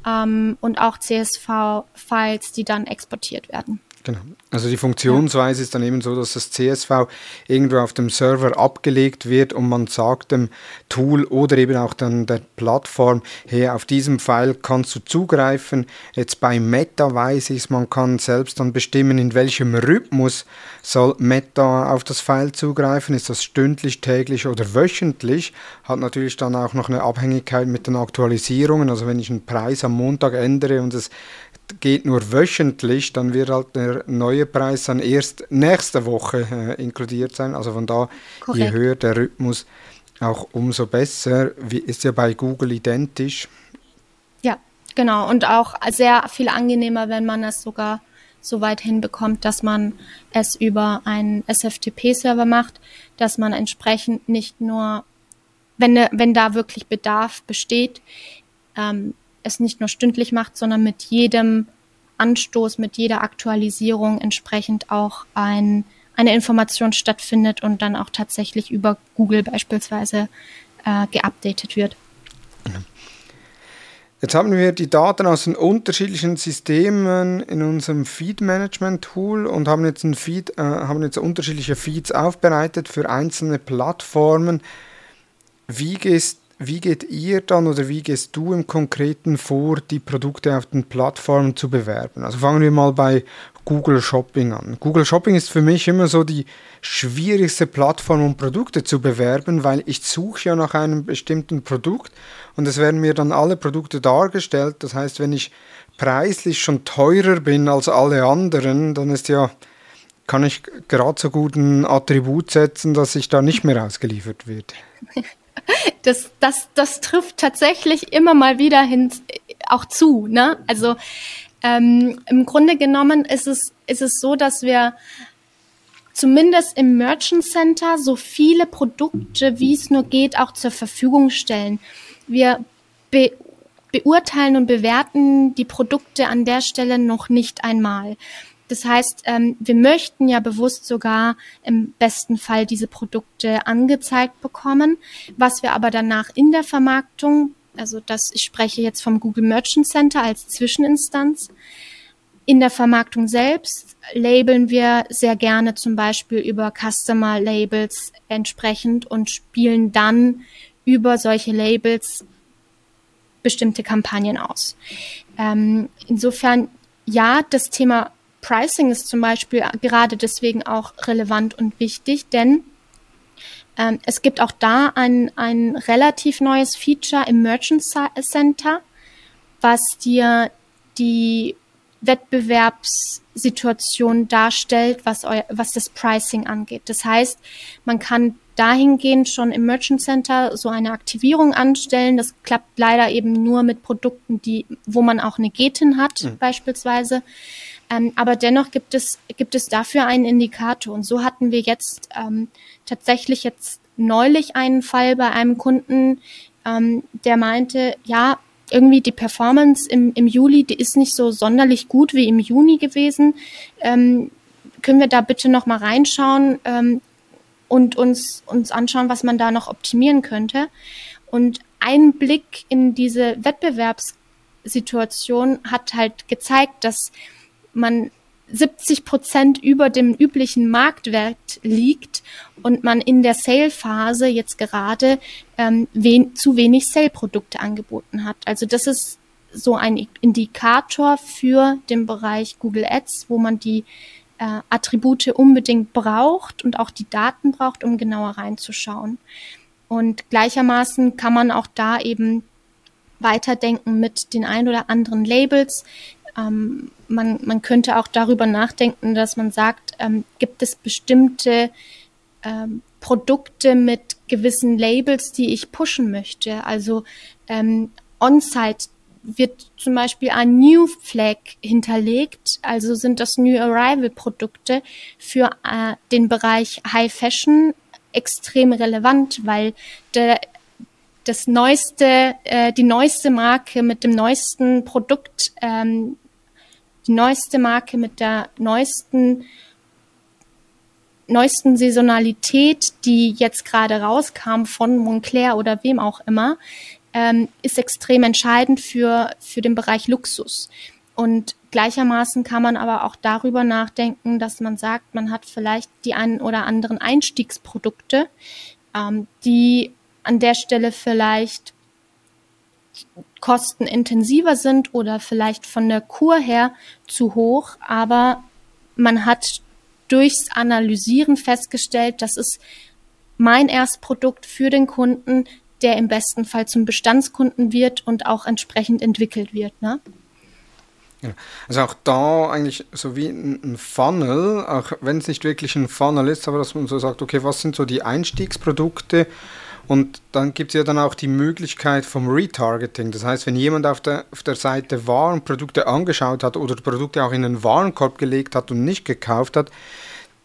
Ähm, und auch CSV-Files, die dann exportiert werden. Genau. Also die Funktionsweise ja. ist dann eben so, dass das CSV irgendwo auf dem Server abgelegt wird und man sagt dem Tool oder eben auch dann der Plattform, hey, auf diesem File kannst du zugreifen. Jetzt bei Meta weiß ich es, man kann selbst dann bestimmen, in welchem Rhythmus soll Meta auf das File zugreifen. Ist das stündlich, täglich oder wöchentlich? Hat natürlich dann auch noch eine Abhängigkeit mit den Aktualisierungen. Also wenn ich einen Preis am Montag ändere und es geht nur wöchentlich, dann wird halt der neue Preis dann erst nächste Woche äh, inkludiert sein. Also von da, Korrekt. je höher der Rhythmus, auch umso besser. Wie, ist ja bei Google identisch. Ja, genau. Und auch sehr viel angenehmer, wenn man es sogar so weit hinbekommt, dass man es über einen SFTP-Server macht, dass man entsprechend nicht nur, wenn, wenn da wirklich Bedarf besteht, ähm, es nicht nur stündlich macht, sondern mit jedem Anstoß, mit jeder Aktualisierung entsprechend auch ein, eine Information stattfindet und dann auch tatsächlich über Google beispielsweise äh, geupdatet wird. Jetzt haben wir die Daten aus den unterschiedlichen Systemen in unserem Feed-Management-Tool und haben jetzt, ein Feed, äh, haben jetzt unterschiedliche Feeds aufbereitet für einzelne Plattformen. Wie gehst wie geht ihr dann oder wie gehst du im Konkreten vor, die Produkte auf den Plattformen zu bewerben? Also fangen wir mal bei Google Shopping an. Google Shopping ist für mich immer so die schwierigste Plattform, um Produkte zu bewerben, weil ich suche ja nach einem bestimmten Produkt und es werden mir dann alle Produkte dargestellt. Das heißt, wenn ich preislich schon teurer bin als alle anderen, dann ist ja kann ich gerade so gut ein Attribut setzen, dass ich da nicht mehr ausgeliefert wird. das, das, das trifft tatsächlich immer mal wieder hin, auch zu. Ne? Also ähm, im Grunde genommen ist es, ist es so, dass wir zumindest im Merchant Center so viele Produkte, wie es nur geht, auch zur Verfügung stellen. Wir be beurteilen und bewerten die Produkte an der Stelle noch nicht einmal. Das heißt, ähm, wir möchten ja bewusst sogar im besten Fall diese Produkte angezeigt bekommen, was wir aber danach in der Vermarktung, also das, ich spreche jetzt vom Google Merchant Center als Zwischeninstanz, in der Vermarktung selbst labeln wir sehr gerne zum Beispiel über Customer Labels entsprechend und spielen dann über solche Labels bestimmte Kampagnen aus. Ähm, insofern, ja, das Thema Pricing ist zum Beispiel gerade deswegen auch relevant und wichtig, denn ähm, es gibt auch da ein, ein relativ neues Feature im Merchant Center, was dir die Wettbewerbssituation darstellt, was, eu was das Pricing angeht. Das heißt, man kann dahingehend schon im Merchant Center so eine Aktivierung anstellen. Das klappt leider eben nur mit Produkten, die, wo man auch eine Getin hat, mhm. beispielsweise. Ähm, aber dennoch gibt es, gibt es dafür einen Indikator. Und so hatten wir jetzt ähm, tatsächlich jetzt neulich einen Fall bei einem Kunden, ähm, der meinte, ja, irgendwie die Performance im, im Juli, die ist nicht so sonderlich gut wie im Juni gewesen. Ähm, können wir da bitte noch mal reinschauen ähm, und uns, uns anschauen, was man da noch optimieren könnte? Und ein Blick in diese Wettbewerbssituation hat halt gezeigt, dass man 70 Prozent über dem üblichen Marktwert liegt und man in der Sale-Phase jetzt gerade ähm, wen, zu wenig Sale-Produkte angeboten hat. Also das ist so ein Indikator für den Bereich Google Ads, wo man die äh, Attribute unbedingt braucht und auch die Daten braucht, um genauer reinzuschauen. Und gleichermaßen kann man auch da eben weiterdenken mit den ein oder anderen Labels, ähm, man, man könnte auch darüber nachdenken, dass man sagt, ähm, gibt es bestimmte ähm, Produkte mit gewissen Labels, die ich pushen möchte. Also ähm, on-site wird zum Beispiel ein New Flag hinterlegt, also sind das New Arrival Produkte für äh, den Bereich High Fashion extrem relevant, weil der, das neueste, äh, die neueste Marke mit dem neuesten Produkt ähm, die neueste Marke mit der neuesten neuesten Saisonalität, die jetzt gerade rauskam von Montclair oder wem auch immer, ähm, ist extrem entscheidend für, für den Bereich Luxus. Und gleichermaßen kann man aber auch darüber nachdenken, dass man sagt, man hat vielleicht die einen oder anderen Einstiegsprodukte, ähm, die an der Stelle vielleicht kostenintensiver sind oder vielleicht von der Kur her zu hoch, aber man hat durchs Analysieren festgestellt, dass es mein Erstprodukt für den Kunden, der im besten Fall zum Bestandskunden wird und auch entsprechend entwickelt wird. Ne? Also auch da eigentlich so wie ein Funnel, auch wenn es nicht wirklich ein Funnel ist, aber dass man so sagt, okay, was sind so die Einstiegsprodukte und dann gibt es ja dann auch die Möglichkeit vom Retargeting. Das heißt, wenn jemand auf der, auf der Seite war Produkte angeschaut hat oder Produkte auch in den Warenkorb gelegt hat und nicht gekauft hat,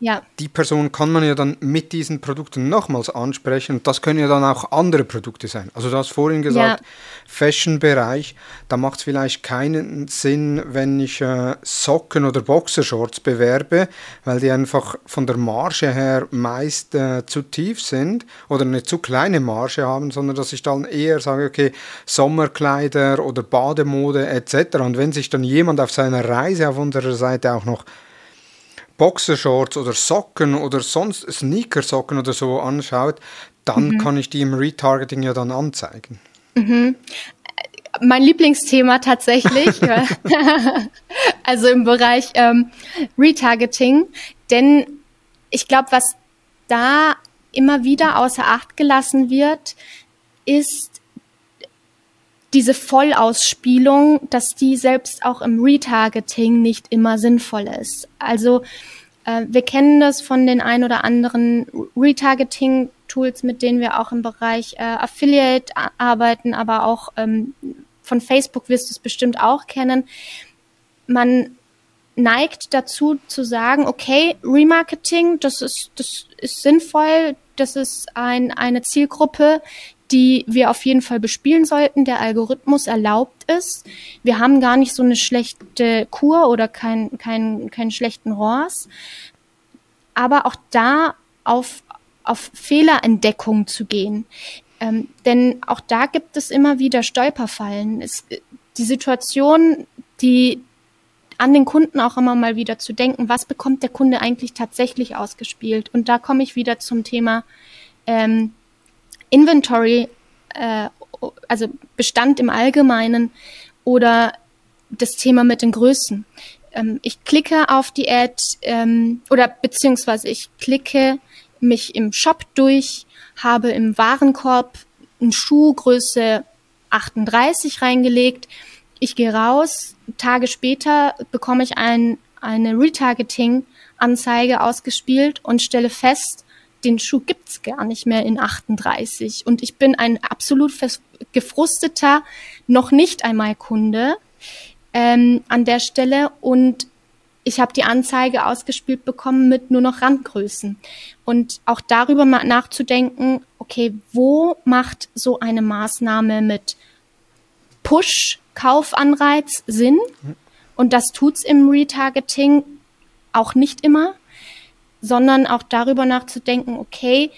ja. Die Person kann man ja dann mit diesen Produkten nochmals ansprechen und das können ja dann auch andere Produkte sein. Also du hast vorhin gesagt, ja. Fashion-Bereich, da macht es vielleicht keinen Sinn, wenn ich äh, Socken oder Boxershorts bewerbe, weil die einfach von der Marge her meist äh, zu tief sind oder eine zu kleine Marge haben, sondern dass ich dann eher sage, okay, Sommerkleider oder Bademode etc. Und wenn sich dann jemand auf seiner Reise auf unserer Seite auch noch Boxershorts oder Socken oder sonst Sneakersocken oder so anschaut, dann mhm. kann ich die im Retargeting ja dann anzeigen. Mhm. Mein Lieblingsthema tatsächlich, also im Bereich ähm, Retargeting, denn ich glaube, was da immer wieder außer Acht gelassen wird, ist diese Vollausspielung, dass die selbst auch im Retargeting nicht immer sinnvoll ist. Also äh, wir kennen das von den ein oder anderen Retargeting-Tools, mit denen wir auch im Bereich äh, Affiliate arbeiten, aber auch ähm, von Facebook wirst du es bestimmt auch kennen. Man neigt dazu zu sagen, okay, Remarketing, das ist, das ist sinnvoll, das ist ein, eine Zielgruppe, die wir auf jeden Fall bespielen sollten. Der Algorithmus erlaubt es. Wir haben gar nicht so eine schlechte Kur oder keinen kein, keinen schlechten ROAS. Aber auch da auf, auf Fehlerentdeckung zu gehen. Ähm, denn auch da gibt es immer wieder Stolperfallen. Es, die Situation, die an den Kunden auch immer mal wieder zu denken, was bekommt der Kunde eigentlich tatsächlich ausgespielt? Und da komme ich wieder zum Thema ähm, Inventory, äh, also Bestand im Allgemeinen oder das Thema mit den Größen. Ähm, ich klicke auf die Ad ähm, oder beziehungsweise ich klicke mich im Shop durch, habe im Warenkorb eine Schuhgröße 38 reingelegt. Ich gehe raus, Tage später bekomme ich ein, eine Retargeting-Anzeige ausgespielt und stelle fest, den Schuh gibt's gar nicht mehr in 38 und ich bin ein absolut gefrusteter, noch nicht einmal Kunde ähm, an der Stelle und ich habe die Anzeige ausgespielt bekommen mit nur noch Randgrößen. Und auch darüber mal nachzudenken, okay, wo macht so eine Maßnahme mit Push-Kaufanreiz Sinn? Und das tut's im Retargeting auch nicht immer sondern auch darüber nachzudenken, okay,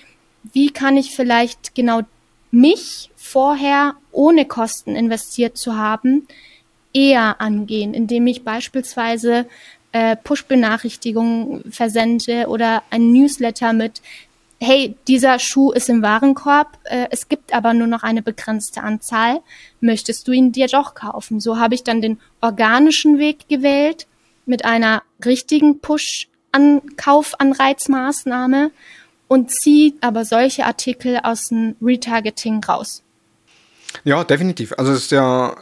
wie kann ich vielleicht genau mich vorher ohne Kosten investiert zu haben, eher angehen, indem ich beispielsweise äh, Push-Benachrichtigungen versende oder ein Newsletter mit, hey, dieser Schuh ist im Warenkorb, äh, es gibt aber nur noch eine begrenzte Anzahl, möchtest du ihn dir doch kaufen? So habe ich dann den organischen Weg gewählt mit einer richtigen Push an Kaufanreizmaßnahme und zieht aber solche Artikel aus dem Retargeting raus. Ja, definitiv. Also es ist ja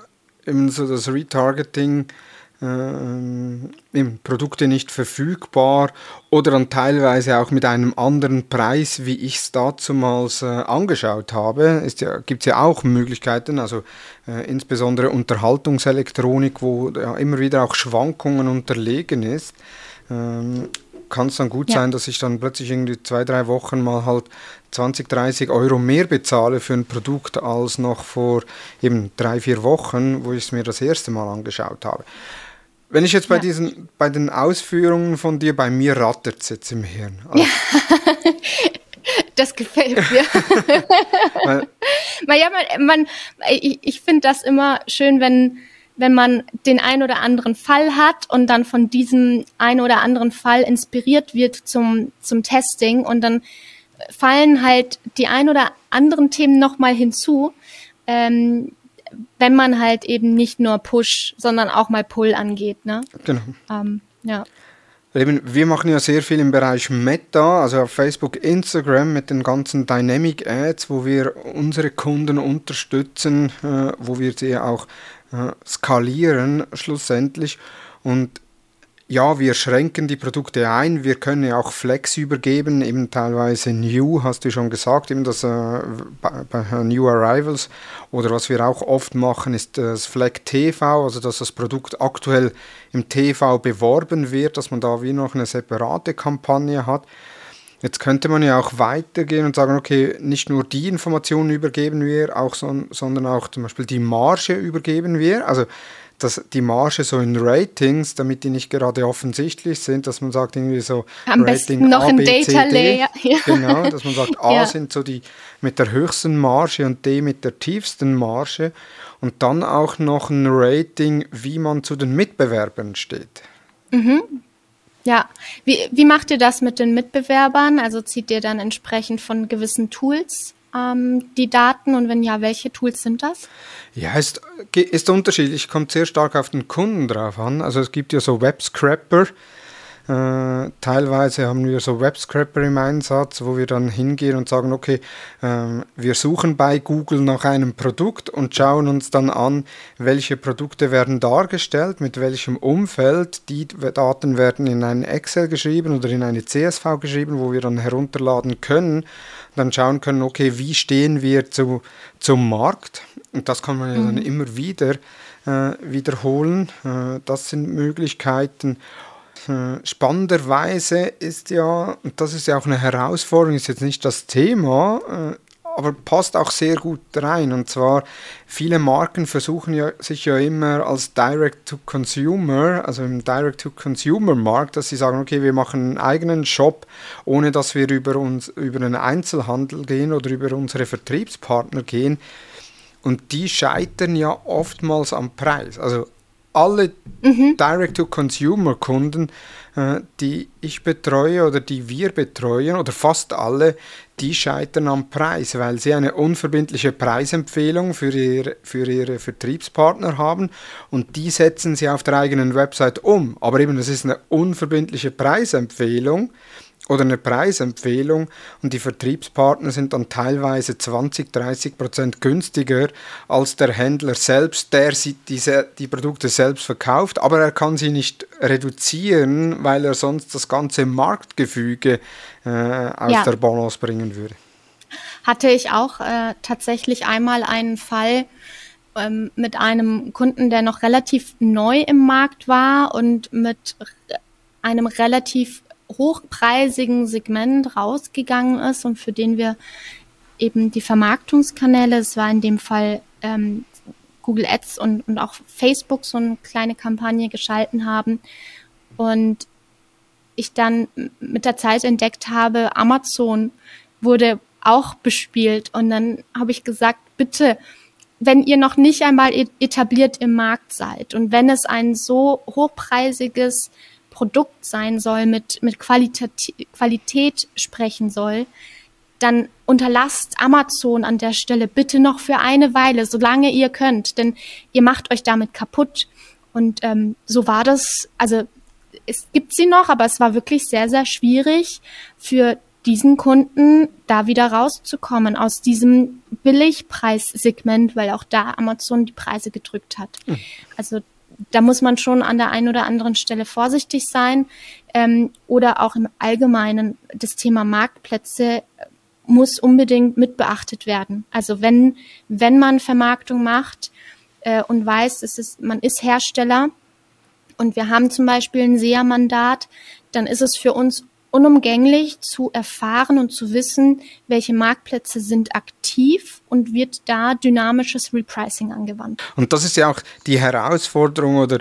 eben so das Retargeting, äh, Produkte nicht verfügbar oder dann teilweise auch mit einem anderen Preis, wie ich es dazumals äh, angeschaut habe. Ja, Gibt es ja auch Möglichkeiten, also äh, insbesondere Unterhaltungselektronik, wo ja immer wieder auch Schwankungen unterlegen ist ähm, kann es dann gut ja. sein, dass ich dann plötzlich irgendwie zwei, drei Wochen mal halt 20, 30 Euro mehr bezahle für ein Produkt als noch vor eben drei, vier Wochen, wo ich es mir das erste Mal angeschaut habe. Wenn ich jetzt bei ja. diesen, bei den Ausführungen von dir, bei mir rattert es jetzt im Hirn. Also, ja. das gefällt mir. Weil, ja, man, man, ich, ich finde das immer schön, wenn, wenn man den ein oder anderen Fall hat und dann von diesem ein oder anderen Fall inspiriert wird zum, zum Testing und dann fallen halt die ein oder anderen Themen nochmal hinzu, ähm, wenn man halt eben nicht nur Push, sondern auch mal Pull angeht. Ne? Genau. Ähm, ja. Eben, wir machen ja sehr viel im Bereich Meta, also auf Facebook, Instagram mit den ganzen Dynamic Ads, wo wir unsere Kunden unterstützen, äh, wo wir sie auch skalieren schlussendlich. Und ja, wir schränken die Produkte ein, wir können ja auch Flex übergeben, eben teilweise New, hast du schon gesagt, eben das äh, bei, bei, New Arrivals. Oder was wir auch oft machen, ist das Fleck TV, also dass das Produkt aktuell im TV beworben wird, dass man da wie noch eine separate Kampagne hat. Jetzt könnte man ja auch weitergehen und sagen, okay, nicht nur die Informationen übergeben wir, auch so, sondern auch zum Beispiel die Marge übergeben wir. Also dass die Marge so in Ratings, damit die nicht gerade offensichtlich sind, dass man sagt irgendwie so am Rating noch A, B, ein Data C, Layer. Ja. Genau, dass man sagt, A ja. sind so die mit der höchsten Marge und D mit der tiefsten Marge und dann auch noch ein Rating, wie man zu den Mitbewerbern steht. Mhm. Ja, wie, wie macht ihr das mit den Mitbewerbern? Also zieht ihr dann entsprechend von gewissen Tools ähm, die Daten und wenn ja, welche Tools sind das? Ja, ist, ist unterschiedlich, kommt sehr stark auf den Kunden drauf an. Also es gibt ja so Web-Scrapper, äh, teilweise haben wir so Web-Scrapper im Einsatz, wo wir dann hingehen und sagen, okay, äh, wir suchen bei Google nach einem Produkt und schauen uns dann an, welche Produkte werden dargestellt, mit welchem Umfeld. Die Daten werden in ein Excel geschrieben oder in eine CSV geschrieben, wo wir dann herunterladen können dann schauen können, okay, wie stehen wir zu, zum Markt? Und das kann man ja dann mhm. immer wieder äh, wiederholen. Äh, das sind Möglichkeiten. Äh, spannenderweise ist ja, und das ist ja auch eine Herausforderung, ist jetzt nicht das Thema, äh, aber passt auch sehr gut rein. Und zwar, viele Marken versuchen ja, sich ja immer als Direct-to-Consumer, also im Direct-to-Consumer-Markt, dass sie sagen, okay, wir machen einen eigenen Shop, ohne dass wir über, uns, über einen Einzelhandel gehen oder über unsere Vertriebspartner gehen. Und die scheitern ja oftmals am Preis. Also alle mhm. Direct-to-Consumer-Kunden, äh, die ich betreue oder die wir betreuen, oder fast alle, die scheitern am Preis, weil sie eine unverbindliche Preisempfehlung für, ihr, für ihre Vertriebspartner haben und die setzen sie auf der eigenen Website um. Aber eben, es ist eine unverbindliche Preisempfehlung oder eine Preisempfehlung und die Vertriebspartner sind dann teilweise 20, 30 Prozent günstiger als der Händler selbst, der sie diese, die Produkte selbst verkauft, aber er kann sie nicht reduzieren, weil er sonst das ganze Marktgefüge äh, aus ja. der Balance bringen würde. Hatte ich auch äh, tatsächlich einmal einen Fall, ähm, mit einem Kunden, der noch relativ neu im Markt war und mit einem relativ hochpreisigen Segment rausgegangen ist und für den wir eben die Vermarktungskanäle, es war in dem Fall ähm, Google Ads und, und auch Facebook so eine kleine Kampagne geschalten haben und ich dann mit der Zeit entdeckt habe, Amazon wurde auch bespielt und dann habe ich gesagt, bitte, wenn ihr noch nicht einmal etabliert im Markt seid und wenn es ein so hochpreisiges Produkt sein soll, mit, mit Qualität, Qualität sprechen soll, dann unterlasst Amazon an der Stelle bitte noch für eine Weile, solange ihr könnt, denn ihr macht euch damit kaputt. Und ähm, so war das, also es gibt sie noch, aber es war wirklich sehr, sehr schwierig für diesen Kunden da wieder rauszukommen aus diesem Billigpreissegment, weil auch da Amazon die Preise gedrückt hat. Mhm. Also da muss man schon an der einen oder anderen Stelle vorsichtig sein. Ähm, oder auch im Allgemeinen das Thema Marktplätze muss unbedingt mit beachtet werden. Also wenn, wenn man Vermarktung macht äh, und weiß, es ist, man ist Hersteller und wir haben zum Beispiel ein SEA-Mandat, dann ist es für uns unumgänglich zu erfahren und zu wissen, welche Marktplätze sind aktiv und wird da dynamisches Repricing angewandt. Und das ist ja auch die Herausforderung oder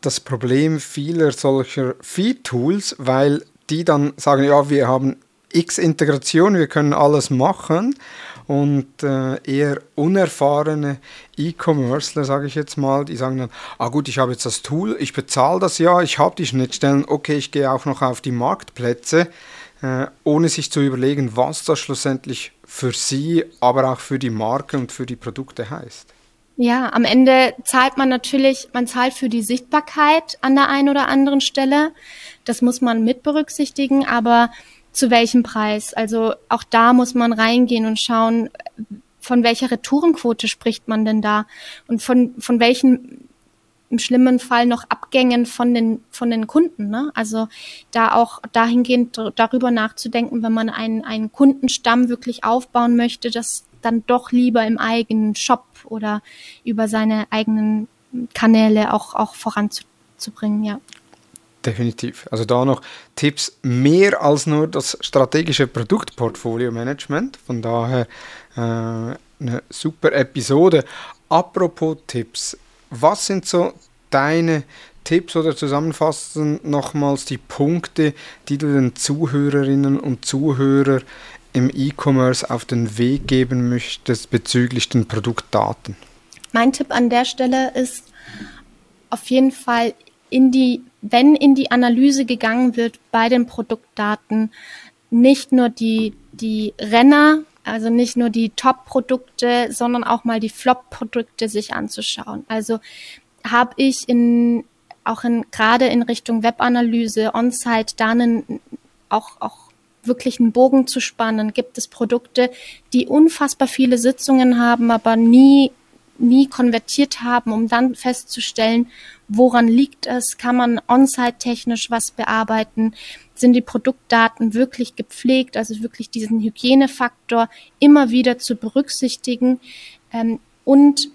das Problem vieler solcher Feed-Tools, weil die dann sagen, ja, wir haben X Integration, wir können alles machen und äh, eher unerfahrene E-Commercer, sage ich jetzt mal, die sagen dann, ah gut, ich habe jetzt das Tool, ich bezahle das ja, ich habe die Schnittstellen, okay, ich gehe auch noch auf die Marktplätze, äh, ohne sich zu überlegen, was das schlussendlich für sie, aber auch für die Marke und für die Produkte heißt. Ja, am Ende zahlt man natürlich, man zahlt für die Sichtbarkeit an der einen oder anderen Stelle. Das muss man mit berücksichtigen, aber zu welchem Preis? Also auch da muss man reingehen und schauen, von welcher Retourenquote spricht man denn da und von, von welchen im schlimmen Fall noch Abgängen von den, von den Kunden. Ne? Also da auch dahingehend darüber nachzudenken, wenn man einen, einen Kundenstamm wirklich aufbauen möchte, dass dann doch lieber im eigenen Shop oder über seine eigenen Kanäle auch, auch voranzubringen, ja. Definitiv. Also da noch Tipps mehr als nur das strategische Produktportfolio-Management. Von daher äh, eine super Episode. Apropos Tipps, was sind so deine Tipps oder zusammenfassen nochmals die Punkte, die du den Zuhörerinnen und Zuhörern im E-Commerce auf den Weg geben möchtest bezüglich den Produktdaten? Mein Tipp an der Stelle ist auf jeden Fall in die, wenn in die Analyse gegangen wird bei den Produktdaten, nicht nur die, die Renner, also nicht nur die Top-Produkte, sondern auch mal die Flop-Produkte sich anzuschauen. Also habe ich in auch in gerade in Richtung Webanalyse, On-Site, da einen, auch, auch wirklich einen Bogen zu spannen, gibt es Produkte, die unfassbar viele Sitzungen haben, aber nie nie konvertiert haben, um dann festzustellen, woran liegt es, kann man on-site technisch was bearbeiten, sind die Produktdaten wirklich gepflegt, also wirklich diesen Hygienefaktor immer wieder zu berücksichtigen ähm, und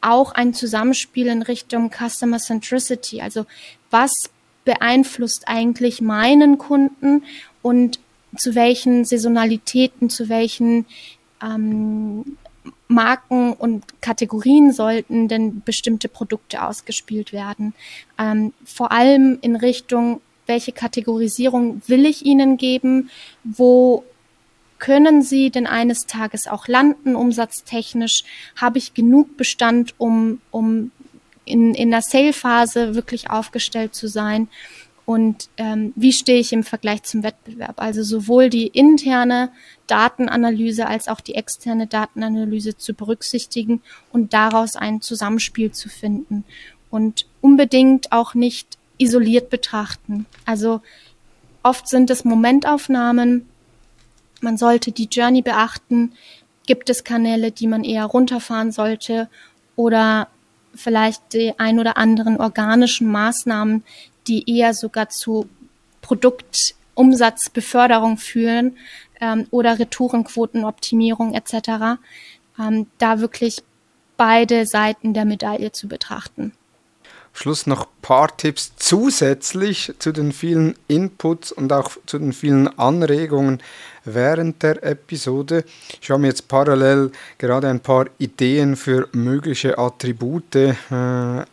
auch ein Zusammenspiel in Richtung Customer Centricity, also was beeinflusst eigentlich meinen Kunden und zu welchen Saisonalitäten, zu welchen ähm, Marken und Kategorien sollten denn bestimmte Produkte ausgespielt werden. Ähm, vor allem in Richtung, welche Kategorisierung will ich Ihnen geben? Wo können Sie denn eines Tages auch landen, umsatztechnisch? Habe ich genug Bestand, um, um in, in der Sale-Phase wirklich aufgestellt zu sein? Und ähm, wie stehe ich im Vergleich zum Wettbewerb. Also sowohl die interne Datenanalyse als auch die externe Datenanalyse zu berücksichtigen und daraus ein Zusammenspiel zu finden und unbedingt auch nicht isoliert betrachten. Also oft sind es Momentaufnahmen. Man sollte die Journey beachten. Gibt es Kanäle, die man eher runterfahren sollte oder vielleicht die ein oder anderen organischen Maßnahmen, die eher sogar zu Produktumsatzbeförderung führen ähm, oder Retourenquotenoptimierung etc. Ähm, da wirklich beide Seiten der Medaille zu betrachten. Schluss noch ein paar Tipps zusätzlich zu den vielen Inputs und auch zu den vielen Anregungen während der Episode. Ich habe mir jetzt parallel gerade ein paar Ideen für mögliche Attribute äh,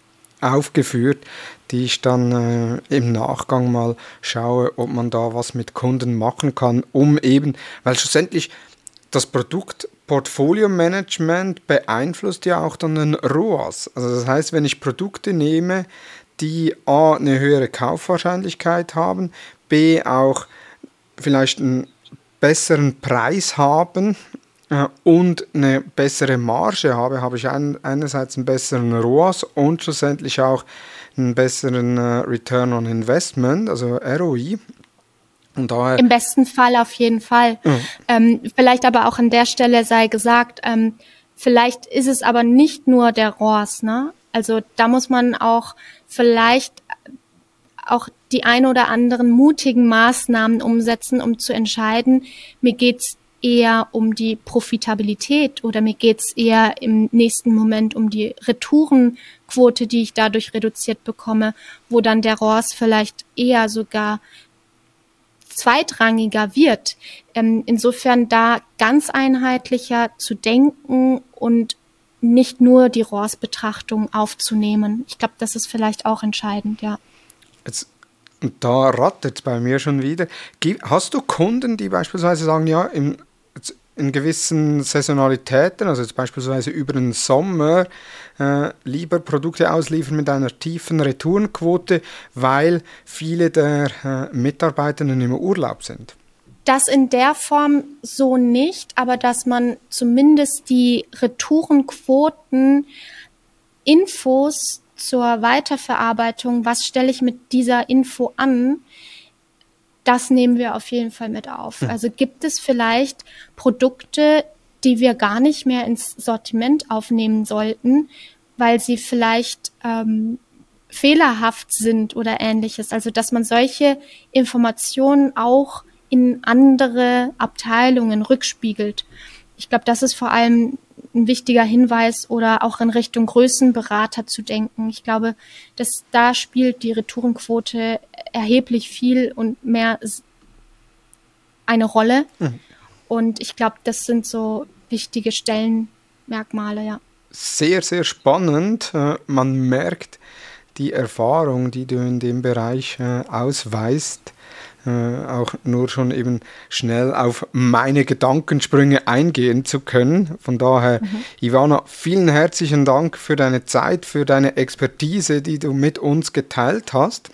aufgeführt, die ich dann äh, im Nachgang mal schaue, ob man da was mit Kunden machen kann, um eben, weil schlussendlich das Produkt Portfolio Management beeinflusst ja auch dann den ROAS. Also das heißt, wenn ich Produkte nehme, die A eine höhere Kaufwahrscheinlichkeit haben, B auch vielleicht einen besseren Preis haben und eine bessere Marge habe, habe ich ein, einerseits einen besseren ROAS und schlussendlich auch einen besseren äh, Return on Investment, also ROI. Und daher Im besten Fall auf jeden Fall. Mhm. Ähm, vielleicht aber auch an der Stelle sei gesagt, ähm, vielleicht ist es aber nicht nur der ROAS, ne? Also da muss man auch vielleicht auch die ein oder anderen mutigen Maßnahmen umsetzen, um zu entscheiden, mir geht's eher um die Profitabilität oder mir geht's eher im nächsten Moment um die Retourenquote, die ich dadurch reduziert bekomme, wo dann der ROAS vielleicht eher sogar zweitrangiger wird. Ähm, insofern da ganz einheitlicher zu denken und nicht nur die RORS-Betrachtung aufzunehmen. Ich glaube, das ist vielleicht auch entscheidend, ja. Jetzt, da rattert es bei mir schon wieder. Hast du Kunden, die beispielsweise sagen, ja, im, in gewissen Saisonalitäten, also jetzt beispielsweise über den Sommer, äh, lieber Produkte ausliefern mit einer tiefen Retourenquote, weil viele der äh, Mitarbeitenden im Urlaub sind? Das in der Form so nicht, aber dass man zumindest die Retourenquoten, Infos zur Weiterverarbeitung, was stelle ich mit dieser Info an, das nehmen wir auf jeden Fall mit auf. Hm. Also gibt es vielleicht Produkte, die wir gar nicht mehr ins Sortiment aufnehmen sollten, weil sie vielleicht ähm, fehlerhaft sind oder ähnliches. Also dass man solche Informationen auch in andere Abteilungen rückspiegelt. Ich glaube, das ist vor allem ein wichtiger Hinweis oder auch in Richtung Größenberater zu denken. Ich glaube, dass da spielt die Retourenquote erheblich viel und mehr eine Rolle. Mhm. Und ich glaube, das sind so wichtige Stellenmerkmale, ja. Sehr, sehr spannend. Äh, man merkt die Erfahrung, die du in dem Bereich äh, ausweist äh, auch nur schon eben schnell auf meine Gedankensprünge eingehen zu können. Von daher, mhm. Ivana, vielen herzlichen Dank für deine Zeit, für deine Expertise, die du mit uns geteilt hast.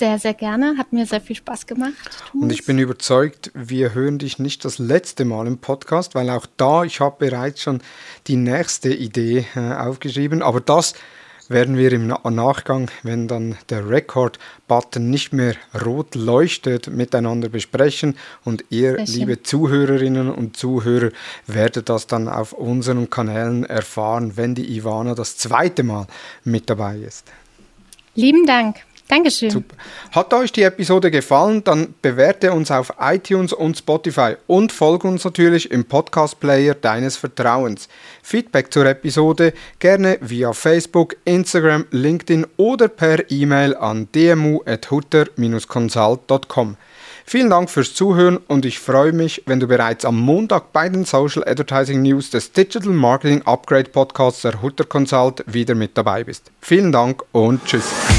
Sehr, sehr gerne. Hat mir sehr viel Spaß gemacht. Thomas. Und ich bin überzeugt, wir hören dich nicht das letzte Mal im Podcast, weil auch da, ich habe bereits schon die nächste Idee äh, aufgeschrieben. Aber das werden wir im Nachgang, wenn dann der Record-Button nicht mehr rot leuchtet, miteinander besprechen. Und ihr, liebe Zuhörerinnen und Zuhörer, werdet das dann auf unseren Kanälen erfahren, wenn die Ivana das zweite Mal mit dabei ist. Lieben Dank. Dankeschön. Super. Hat euch die Episode gefallen, dann bewerte uns auf iTunes und Spotify und folge uns natürlich im Podcast-Player deines Vertrauens. Feedback zur Episode gerne via Facebook, Instagram, LinkedIn oder per E-Mail an dmu.hutter-consult.com. Vielen Dank fürs Zuhören und ich freue mich, wenn du bereits am Montag bei den Social Advertising News des Digital Marketing Upgrade Podcasts der Hutter Consult wieder mit dabei bist. Vielen Dank und tschüss.